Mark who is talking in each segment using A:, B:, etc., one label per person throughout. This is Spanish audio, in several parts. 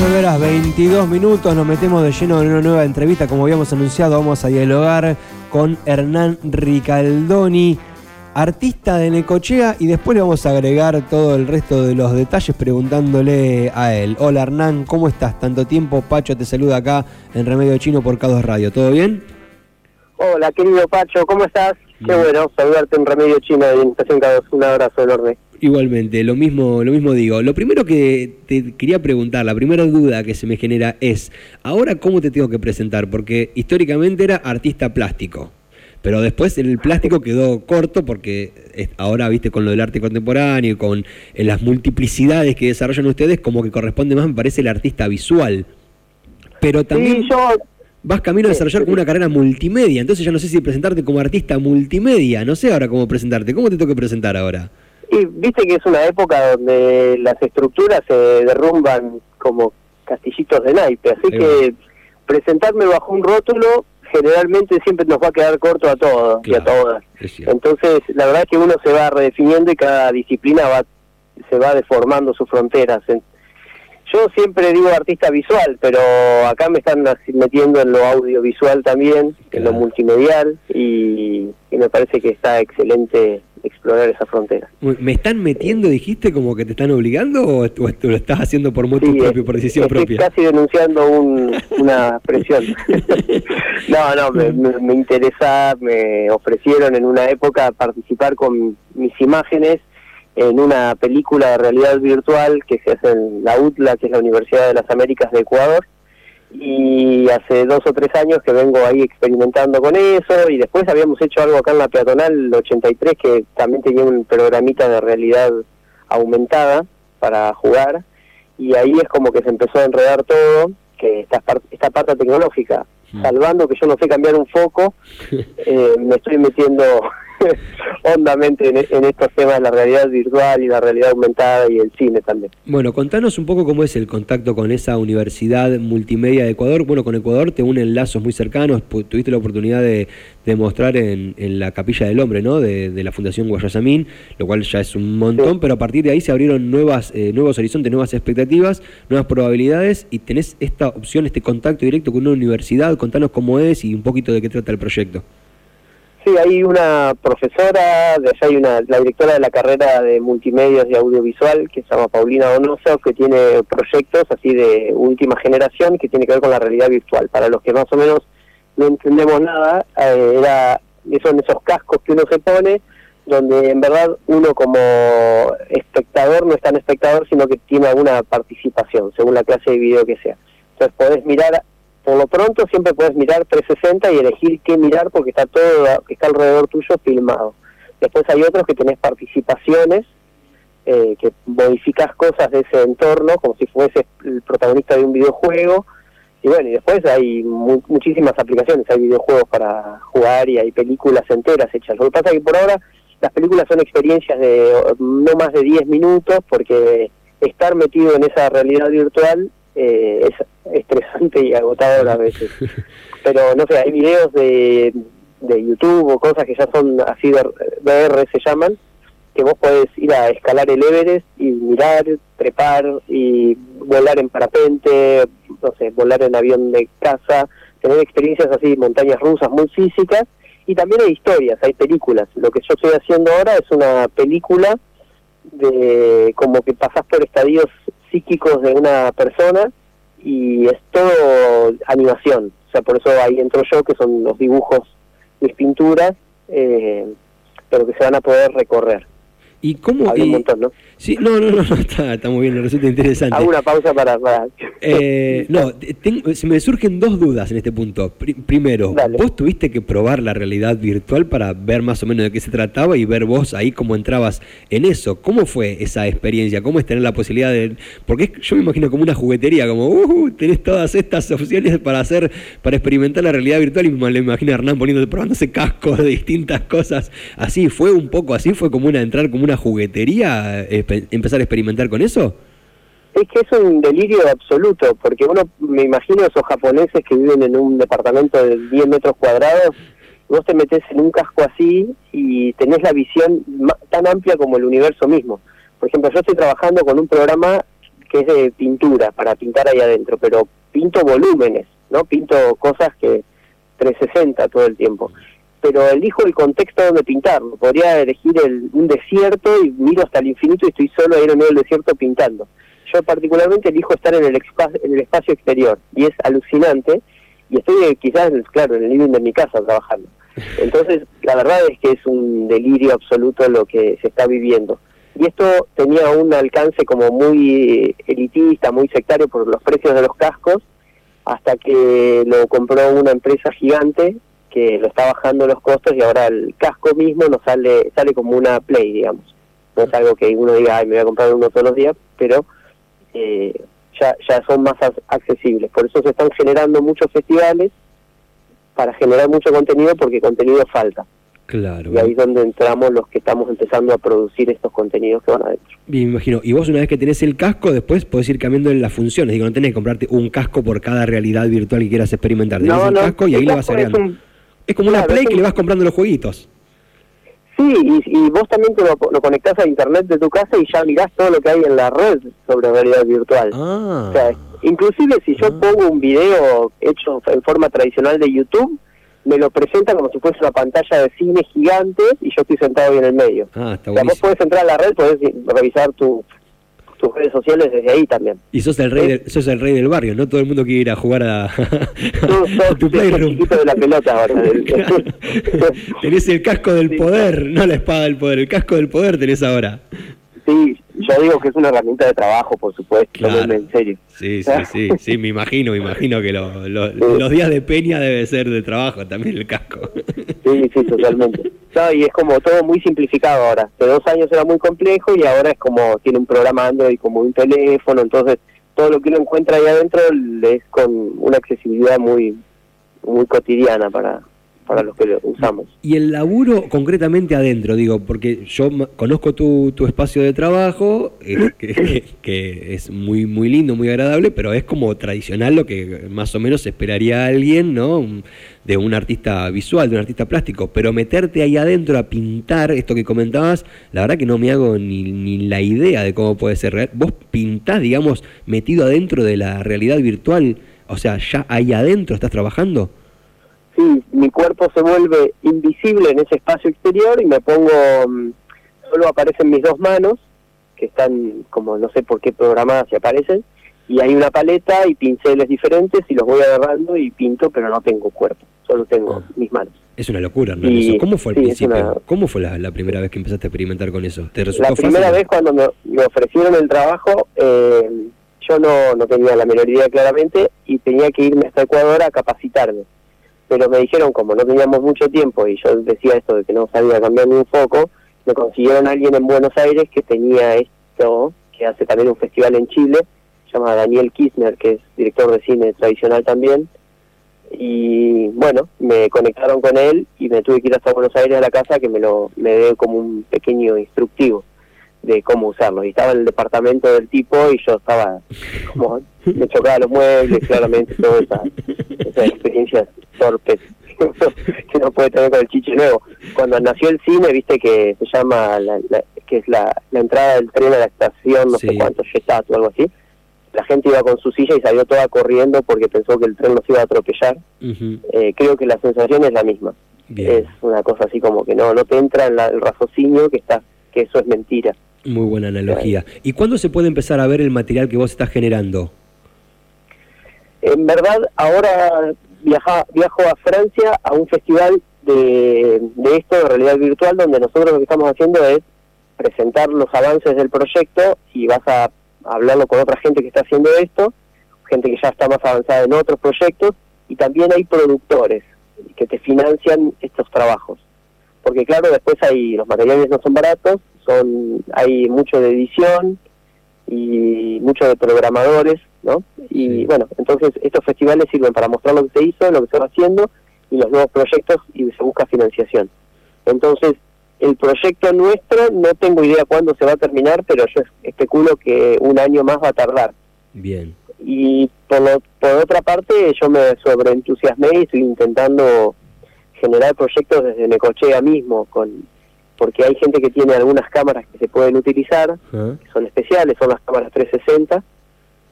A: 9 horas 22 minutos, nos metemos de lleno en una nueva entrevista, como habíamos anunciado, vamos a dialogar con Hernán Ricaldoni, artista de Necochea, y después le vamos a agregar todo el resto de los detalles preguntándole a él. Hola Hernán, ¿cómo estás? Tanto tiempo, Pacho te saluda acá en Remedio Chino por K2 Radio, ¿todo bien?
B: Hola querido Pacho, ¿cómo estás? Qué bueno saludarte en Remedio Chino de Estación K2, un abrazo enorme.
A: Igualmente, lo mismo, lo mismo digo. Lo primero que te quería preguntar, la primera duda que se me genera es, ahora cómo te tengo que presentar, porque históricamente era artista plástico, pero después el plástico quedó corto porque ahora, viste, con lo del arte contemporáneo y con las multiplicidades que desarrollan ustedes, como que corresponde más, me parece, el artista visual. Pero también vas camino a desarrollar como una carrera multimedia, entonces ya no sé si presentarte como artista multimedia, no sé ahora cómo presentarte, ¿cómo te tengo que presentar ahora?
B: Y viste que es una época donde las estructuras se derrumban como castillitos de naipe, así que presentarme bajo un rótulo generalmente siempre nos va a quedar corto a todos y a todas. Entonces, la verdad es que uno se va redefiniendo y cada disciplina va se va deformando sus fronteras. Yo siempre digo artista visual, pero acá me están metiendo en lo audiovisual también, en lo multimedial, y me parece que está excelente explorar esa frontera.
A: ¿Me están metiendo, dijiste, como que te están obligando o, lo estás haciendo por motivo propio, por decisión
B: estoy
A: propia?
B: casi denunciando una presión. no, no, me, interesa, me ofrecieron en una época participar con mis imágenes en una película de realidad virtual que se hace en la UTLA, que es la Universidad de las Américas de Ecuador, y hace dos o tres años que vengo ahí experimentando con eso y después habíamos hecho algo acá en la peatonal 83 que también tenía un programita de realidad aumentada para jugar y ahí es como que se empezó a enredar todo que esta, esta parte tecnológica salvando que yo no sé cambiar un foco eh, me estoy metiendo hondamente en, estos temas de la realidad virtual y la realidad aumentada y el cine también.
A: Bueno, contanos un poco cómo es el contacto con esa universidad multimedia de Ecuador. Bueno, con Ecuador te unen lazos muy cercanos, tuviste la oportunidad de, mostrar en, la Capilla del Hombre, ¿no? De, la Fundación Guayasamín, lo cual ya es un montón, pero a partir de ahí se abrieron nuevas, eh, nuevos horizontes, nuevas expectativas, nuevas probabilidades y tenés esta opción, este contacto directo con una universidad. Contanos cómo es y un poquito de qué trata el proyecto.
B: Hay una profesora, de allá hay una, la directora de la carrera de multimedios y audiovisual, que se llama Paulina Donoso, que tiene proyectos así de última generación que tiene que ver con la realidad virtual. Para los que más o menos no entendemos nada, eh, era, son esos cascos que uno se pone, donde en verdad uno como espectador no es tan espectador, sino que tiene alguna participación, según la clase de video que sea. Entonces podés mirar por lo pronto siempre puedes mirar 360 y elegir qué mirar porque está todo que está alrededor tuyo filmado. Después hay otros que tenés participaciones, eh, que modificas cosas de ese entorno como si fuese el protagonista de un videojuego. Y bueno, y después hay muchísimas aplicaciones, hay videojuegos para jugar y hay películas enteras hechas. Lo que pasa es que por ahora las películas son experiencias de no más de 10 minutos porque estar metido en esa realidad virtual eh, es estresante y agotador a veces. Pero no sé, hay videos de, de YouTube o cosas que ya son así de VR se llaman, que vos podés ir a escalar el Everest y mirar, trepar y volar en parapente, no sé, volar en avión de casa, tener experiencias así, montañas rusas muy físicas. Y también hay historias, hay películas. Lo que yo estoy haciendo ahora es una película de como que pasás por estadios psíquicos de una persona y es todo animación. O sea, por eso ahí entro yo, que son los dibujos, mis pinturas, eh, pero que se van a poder recorrer.
A: ¿Y cómo?
B: un montón, ¿no?
A: Sí, no, no, no, está, está, muy bien, resulta interesante.
B: Hago una pausa para...
A: Eh, no, tengo, se me surgen dos dudas en este punto. primero, vos tuviste que probar la realidad virtual para ver más o menos de qué se trataba y ver vos ahí cómo entrabas en eso. ¿Cómo fue esa experiencia? ¿Cómo es tener la posibilidad de...? Porque yo me imagino como una juguetería, como, uh, tenés todas estas opciones para hacer, para experimentar la realidad virtual y me imagino a Hernán poniendo, probándose cascos de distintas cosas. Así, fue un poco así, fue como una entrar como una juguetería, empezar a experimentar con eso?
B: Es que es un delirio absoluto, porque uno, me imagino esos japoneses que viven en un departamento de 10 metros cuadrados, vos te metes en un casco así y tenés la visión tan amplia como el universo mismo. Por ejemplo, yo estoy trabajando con un programa que es de pintura, para pintar ahí adentro, pero pinto volúmenes, ¿no? Pinto cosas que 360 todo el tiempo. Pero elijo el contexto donde pintarlo. Podría elegir el, un desierto y miro hasta el infinito y estoy solo ahí en el desierto pintando. Yo particularmente elijo estar en el, en el espacio exterior y es alucinante y estoy eh, quizás, claro, en el living de mi casa trabajando. Entonces, la verdad es que es un delirio absoluto lo que se está viviendo. Y esto tenía un alcance como muy elitista, muy sectario por los precios de los cascos, hasta que lo compró una empresa gigante que lo está bajando los costos y ahora el casco mismo nos sale sale como una play, digamos. No es algo que uno diga, ay, me voy a comprar uno todos los días, pero eh, ya, ya son más accesibles. Por eso se están generando muchos festivales para generar mucho contenido porque contenido falta.
A: Claro.
B: Y ahí es donde entramos los que estamos empezando a producir estos contenidos que van adentro.
A: Bien, me imagino. Y vos una vez que tenés el casco, después podés ir cambiando las funciones. Digo, no tenés que comprarte un casco por cada realidad virtual que quieras experimentar. Tenés
B: no,
A: el
B: no,
A: casco y ahí le vas agregando. Es, como una Play que le vas comprando los jueguitos.
B: Sí, y, vos también te lo, conectás a internet de tu casa y ya mirás todo lo que hay en la red sobre realidad virtual.
A: Ah.
B: O sea, inclusive si yo ah. pongo un video hecho en forma tradicional de YouTube, me lo presenta como si fuese una pantalla de cine gigante y yo estoy sentado ahí en el medio.
A: Ah, está
B: o sea, vos podés entrar a la red, podés revisar tu, tus redes sociales desde ahí también.
A: Y sos el rey, del, sos el rey del barrio, no todo el mundo quiere ir a jugar a, a
B: tu playroom. de la pelota ahora.
A: tenés el casco del poder, no la espada del poder, el casco del poder tenés ahora.
B: Sí, yo digo que es una herramienta de trabajo, por supuesto, claro. en serio.
A: Sí, sí, sí, sí, me imagino, me imagino que los días de peña debe ser de trabajo también el casco.
B: Sí, sí, totalmente. y es como todo muy simplificado ahora. De dos años era muy complejo y ahora es como tiene un programa Android como un teléfono, entonces todo lo que uno encuentra ahí adentro es con una accesibilidad muy muy cotidiana para, para los que lo usamos.
A: Y el laburo concretamente adentro, digo, porque yo conozco tu, tu espacio de trabajo, eh, que, es muy muy lindo, muy agradable, pero es como tradicional lo que más o menos esperaría alguien, ¿no? De un artista visual, de un artista plástico, pero meterte ahí adentro a pintar, esto que comentabas, la verdad que no me hago ni, ni la idea de cómo puede ser real. Vos pintás, digamos, metido adentro de la realidad virtual, o sea, ya ahí adentro estás trabajando
B: sí, mi cuerpo se vuelve invisible en ese espacio exterior y me pongo, mm, solo aparecen mis dos manos, que están como no sé por qué programadas y aparecen, y hay una paleta y pinceles diferentes y los voy agarrando y pinto, pero no tengo cuerpo, solo tengo ah. mis manos.
A: Es una locura, ¿no? ¿Cómo fue al principio? ¿Cómo fue la, primera vez que empezaste a experimentar con eso?
B: ¿Te resultó La primera vez cuando me, ofrecieron el trabajo, eh, yo no, no tenía la menor idea claramente y tenía que irme hasta Ecuador a capacitarme pero me dijeron, como no teníamos mucho tiempo y yo decía esto de que no sabía cambiar ni un foco, me consiguieron a alguien en Buenos Aires que tenía esto, que hace también un festival en Chile, se llama Daniel Kirchner, que es director de cine tradicional también, y bueno, me conectaron con él y me tuve que ir hasta Buenos Aires a la casa que me lo me dé como un pequeño instructivo de cómo usarlo. Y estaba en el departamento del tipo y yo estaba como, me chocaba los muebles, claramente, esa, esa experiencia torpes que no puede tener con el chiche nuevo. Cuando nació el cine, viste que se llama, la, que es la, la, entrada del tren a la estación, no sé cuánto, Yetat o algo así. La gente iba con su silla y salió toda corriendo porque pensó que el tren nos iba a atropellar. eh, creo que la sensación es la misma. Es una cosa así como que no no te entra en el raciocinio que está que eso es mentira.
A: Muy buena analogía. ¿Y cuándo se puede empezar a ver el material que vos estás generando?
B: En verdad, ahora viajo a Francia a un festival de, de esto, de realidad virtual, donde nosotros lo que estamos haciendo es presentar los avances del proyecto y vas a hablarlo con otra gente que está haciendo esto, gente que ya está más avanzada en otros proyectos, y también hay productores que te financian estos trabajos. Porque claro, después hay los materiales no son baratos, son hay mucho de edición y mucho de programadores ¿no? Y bueno, entonces estos festivales sirven para mostrar lo que se hizo, lo que se va haciendo y los nuevos proyectos y se busca financiación. Entonces, el proyecto nuestro no tengo idea cuándo se va a terminar, pero yo especulo que un año más va a tardar.
A: Bien.
B: Y por, por otra parte, yo me sobreentusiasmé y estoy intentando generar proyectos desde Necochea mismo, con porque hay gente que tiene algunas cámaras que se pueden utilizar, que son especiales, son las cámaras 360,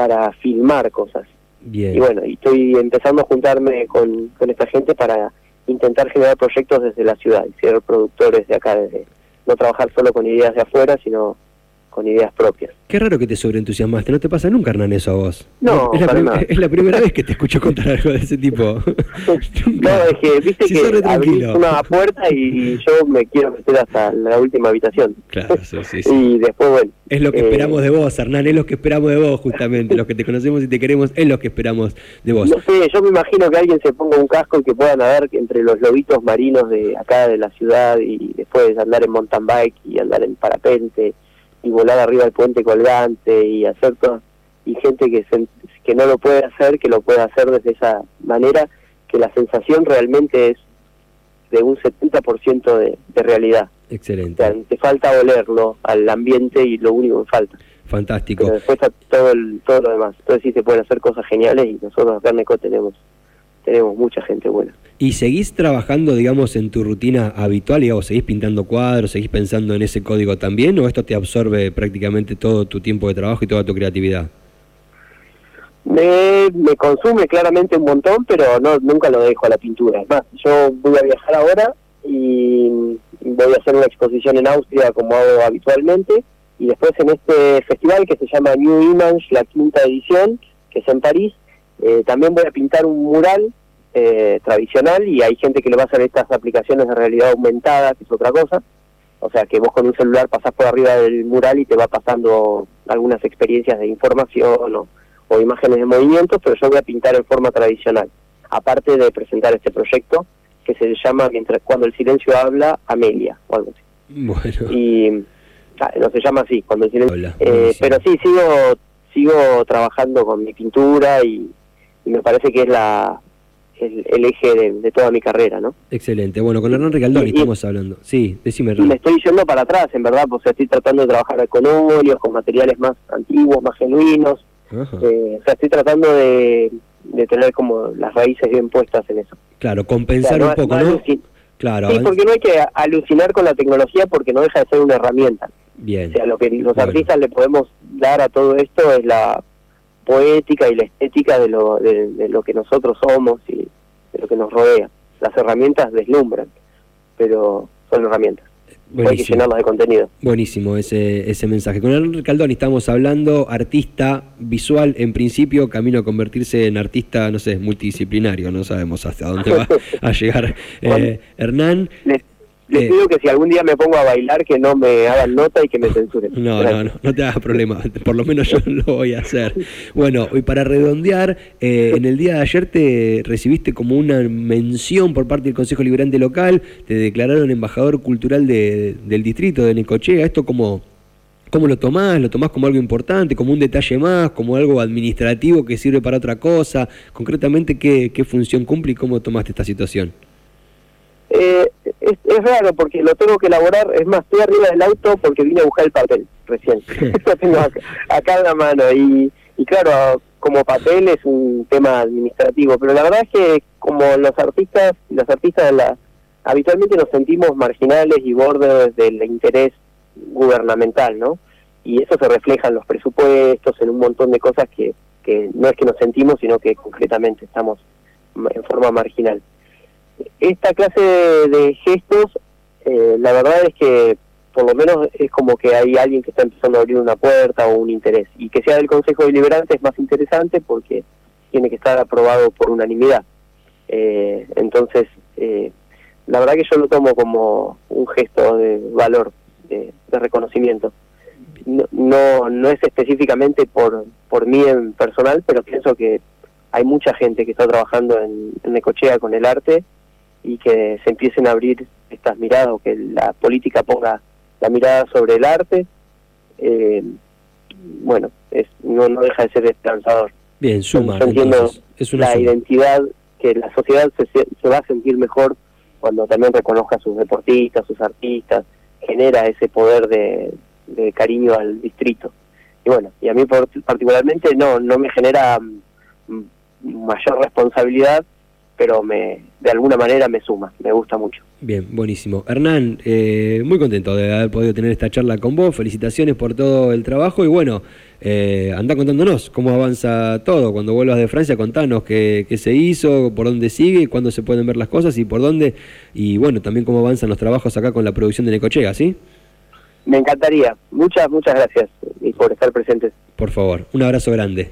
B: para filmar cosas.
A: Bien.
B: Y bueno, y estoy empezando a juntarme con, con esta gente para intentar generar proyectos desde la ciudad y ser productores de acá, desde no trabajar solo con ideas de afuera, sino con ideas propias.
A: Qué raro que te sobreentusiasmaste, no te pasa nunca, Hernán, eso a vos.
B: No,
A: es la,
B: para nada.
A: es la primera vez que te escucho contar algo de ese tipo.
B: No, es que viste
A: re
B: que abrís una puerta y yo me quiero meter hasta la última habitación.
A: Claro, sí, sí, sí.
B: Y después, bueno.
A: Es lo que
B: eh,
A: esperamos de vos, Hernán, es lo que esperamos de vos, justamente. Los que te conocemos y te queremos, es lo que esperamos de vos.
B: No sé, yo me imagino que alguien se ponga un casco y que pueda nadar entre los lobitos marinos de acá de la ciudad y después andar en mountain bike y andar en parapente y volar arriba del puente colgante y hacer todo. Y gente que, se- que no lo puede hacer, que lo puede hacer desde esa manera, que la sensación realmente es de un 70% de, de realidad. O
A: Excelente,
B: sea, te falta olerlo al ambiente y lo único que falta.
A: fantástico.
B: Pero después está todo, el, todo lo demás. Entonces sí se pueden hacer cosas geniales y nosotros acá en Neco tenemos, tenemos mucha gente buena.
A: ¿Y seguís trabajando, digamos, en tu rutina habitual? Digamos, ¿Seguís pintando cuadros? ¿Seguís pensando en ese código también? ¿O esto te absorbe prácticamente todo tu tiempo de trabajo y toda tu creatividad?
B: Me, me consume claramente un montón, pero no nunca lo dejo a la pintura. Es yo voy a viajar ahora y voy a hacer una exposición en Austria como hago habitualmente y después en este festival que se llama New Image, la quinta edición, que es en París, eh, también voy a pintar un mural eh, tradicional y hay gente que le va a hacer estas aplicaciones de realidad aumentada, que es otra cosa. O sea, que vos con un celular pasás por arriba del mural y te va pasando algunas experiencias de información o, o imágenes de movimientos, pero yo voy a pintar en forma tradicional. Aparte de presentar este proyecto que se llama Mientras cuando el silencio habla, Amelia o algo así.
A: Bueno,
B: Y ah, no se llama así, cuando el silencio
A: Habla,
B: eh, pero sí, sigo sigo trabajando con mi pintura y, y me parece que es la el, el eje de, de toda mi carrera, ¿no?
A: excelente. Bueno, con Hernán Ricaldoni
B: Y- y-
A: estamos hablando. Sí, decime,
B: Y me
A: Hernán.
B: estoy yendo para atrás, en verdad, pues estoy tratando de trabajar con óleos, con materiales más antiguos, más genuinos, eh, o sea, estoy tratando de, de tener como las raíces bien puestas en eso.
A: Claro,
B: O sea,
A: compensar un poco, ¿no? Claro,
B: Sí, porque no hay que alucinar con la tecnología porque no deja de ser una herramienta.
A: bien.
B: O sea, lo que los
A: Bueno.
B: artistas le podemos dar a todo esto es la poética y la estética de lo, de, de lo que nosotros somos y de lo que nos rodea. Las herramientas deslumbran, pero son herramientas. Hay que
A: Buenísimo.
B: llenarlas de contenido.
A: Buenísimo ese, ese mensaje. Con Hernán Ricaldoni estamos hablando, artista visual en principio, camino a convertirse en artista, no sé, multidisciplinario, no sabemos hasta dónde va a llegar. Eh, Hernán,
B: les
A: Eh.
B: pido que si algún día me pongo a bailar, que no me hagan nota y que me censuren.
A: no, no, no, no te hagas problema, por lo menos yo lo voy a hacer. Bueno, y para redondear, eh, en el día de ayer te recibiste como una mención por parte del Consejo Liberante Local, te declararon embajador cultural de- del distrito de Necochea, esto como... ¿Cómo lo tomás? ¿Lo tomás como algo importante, como un detalle más, como algo administrativo que sirve para otra cosa? Concretamente, ¿qué, qué función cumple y cómo tomaste esta situación?
B: Eh, es, es raro porque lo tengo que elaborar, es más, estoy arriba del auto porque vine a buscar el papel recién. lo tengo acá, acá en la mano y, y claro, como papel es un tema administrativo, pero la verdad es que como los artistas las artistas de la, habitualmente nos sentimos marginales y bordes del interés gubernamental, ¿no? Y eso se refleja en los presupuestos, en un montón de cosas que, que no es que nos sentimos, sino que concretamente estamos en forma marginal esta clase de, de gestos, eh, la verdad es que por lo menos es como que hay alguien que está empezando a abrir una puerta o un interés. Y que sea del Consejo Deliberante es más interesante porque tiene que estar aprobado por unanimidad. Eh, entonces, eh, la verdad que yo lo tomo como un gesto de valor, de, reconocimiento. No, no, no es específicamente por, por mí en personal, pero pienso que hay mucha gente que está trabajando en, en Necochea con el arte y que se empiecen a abrir estas miradas o que la política ponga la mirada sobre el arte, eh, bueno, es, no, no deja de ser esperanzador.
A: Bien, suma,
B: Yo entiendo
A: entonces. Es una
B: la
A: suma.
B: identidad, que la sociedad se, se- va a sentir mejor cuando también reconozca a sus deportistas, sus artistas, genera ese poder de, de cariño al distrito. Y bueno, y a mí particularmente no, no me genera mm, mayor responsabilidad, pero me de alguna manera me suma, me gusta mucho.
A: Bien, buenísimo. Hernán, eh, muy contento de haber podido tener esta charla con vos. Felicitaciones por todo el trabajo y bueno, eh, anda contándonos cómo avanza todo. Cuando vuelvas de Francia, contanos qué, qué, se hizo, por dónde sigue, cuándo se pueden ver las cosas y por dónde. Y bueno, también cómo avanzan los trabajos acá con la producción de Necochea, ¿sí?
B: Me encantaría. Muchas, muchas gracias y por estar presentes.
A: Por favor, un abrazo grande.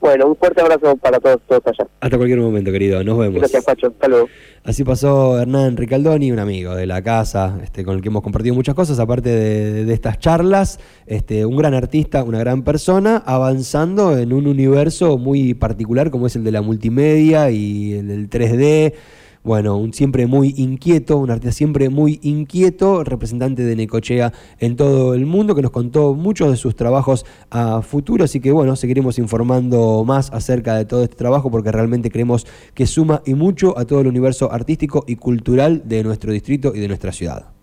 B: Bueno, un fuerte abrazo para todos, todos allá.
A: Hasta cualquier momento, querido. Nos vemos.
B: Gracias, Pacho. Hasta luego.
A: Así pasó Hernán Ricaldoni, un amigo de la casa, este, con el que hemos compartido muchas cosas, aparte de, de, estas charlas. Este, un gran artista, una gran persona, avanzando en un universo muy particular como es el de la multimedia y el del 3D bueno, un siempre muy inquieto, un artista siempre muy inquieto, representante de Necochea en todo el mundo, que nos contó muchos de sus trabajos a futuro, así que bueno, seguiremos informando más acerca de todo este trabajo porque realmente creemos que suma y mucho a todo el universo artístico y cultural de nuestro distrito y de nuestra ciudad.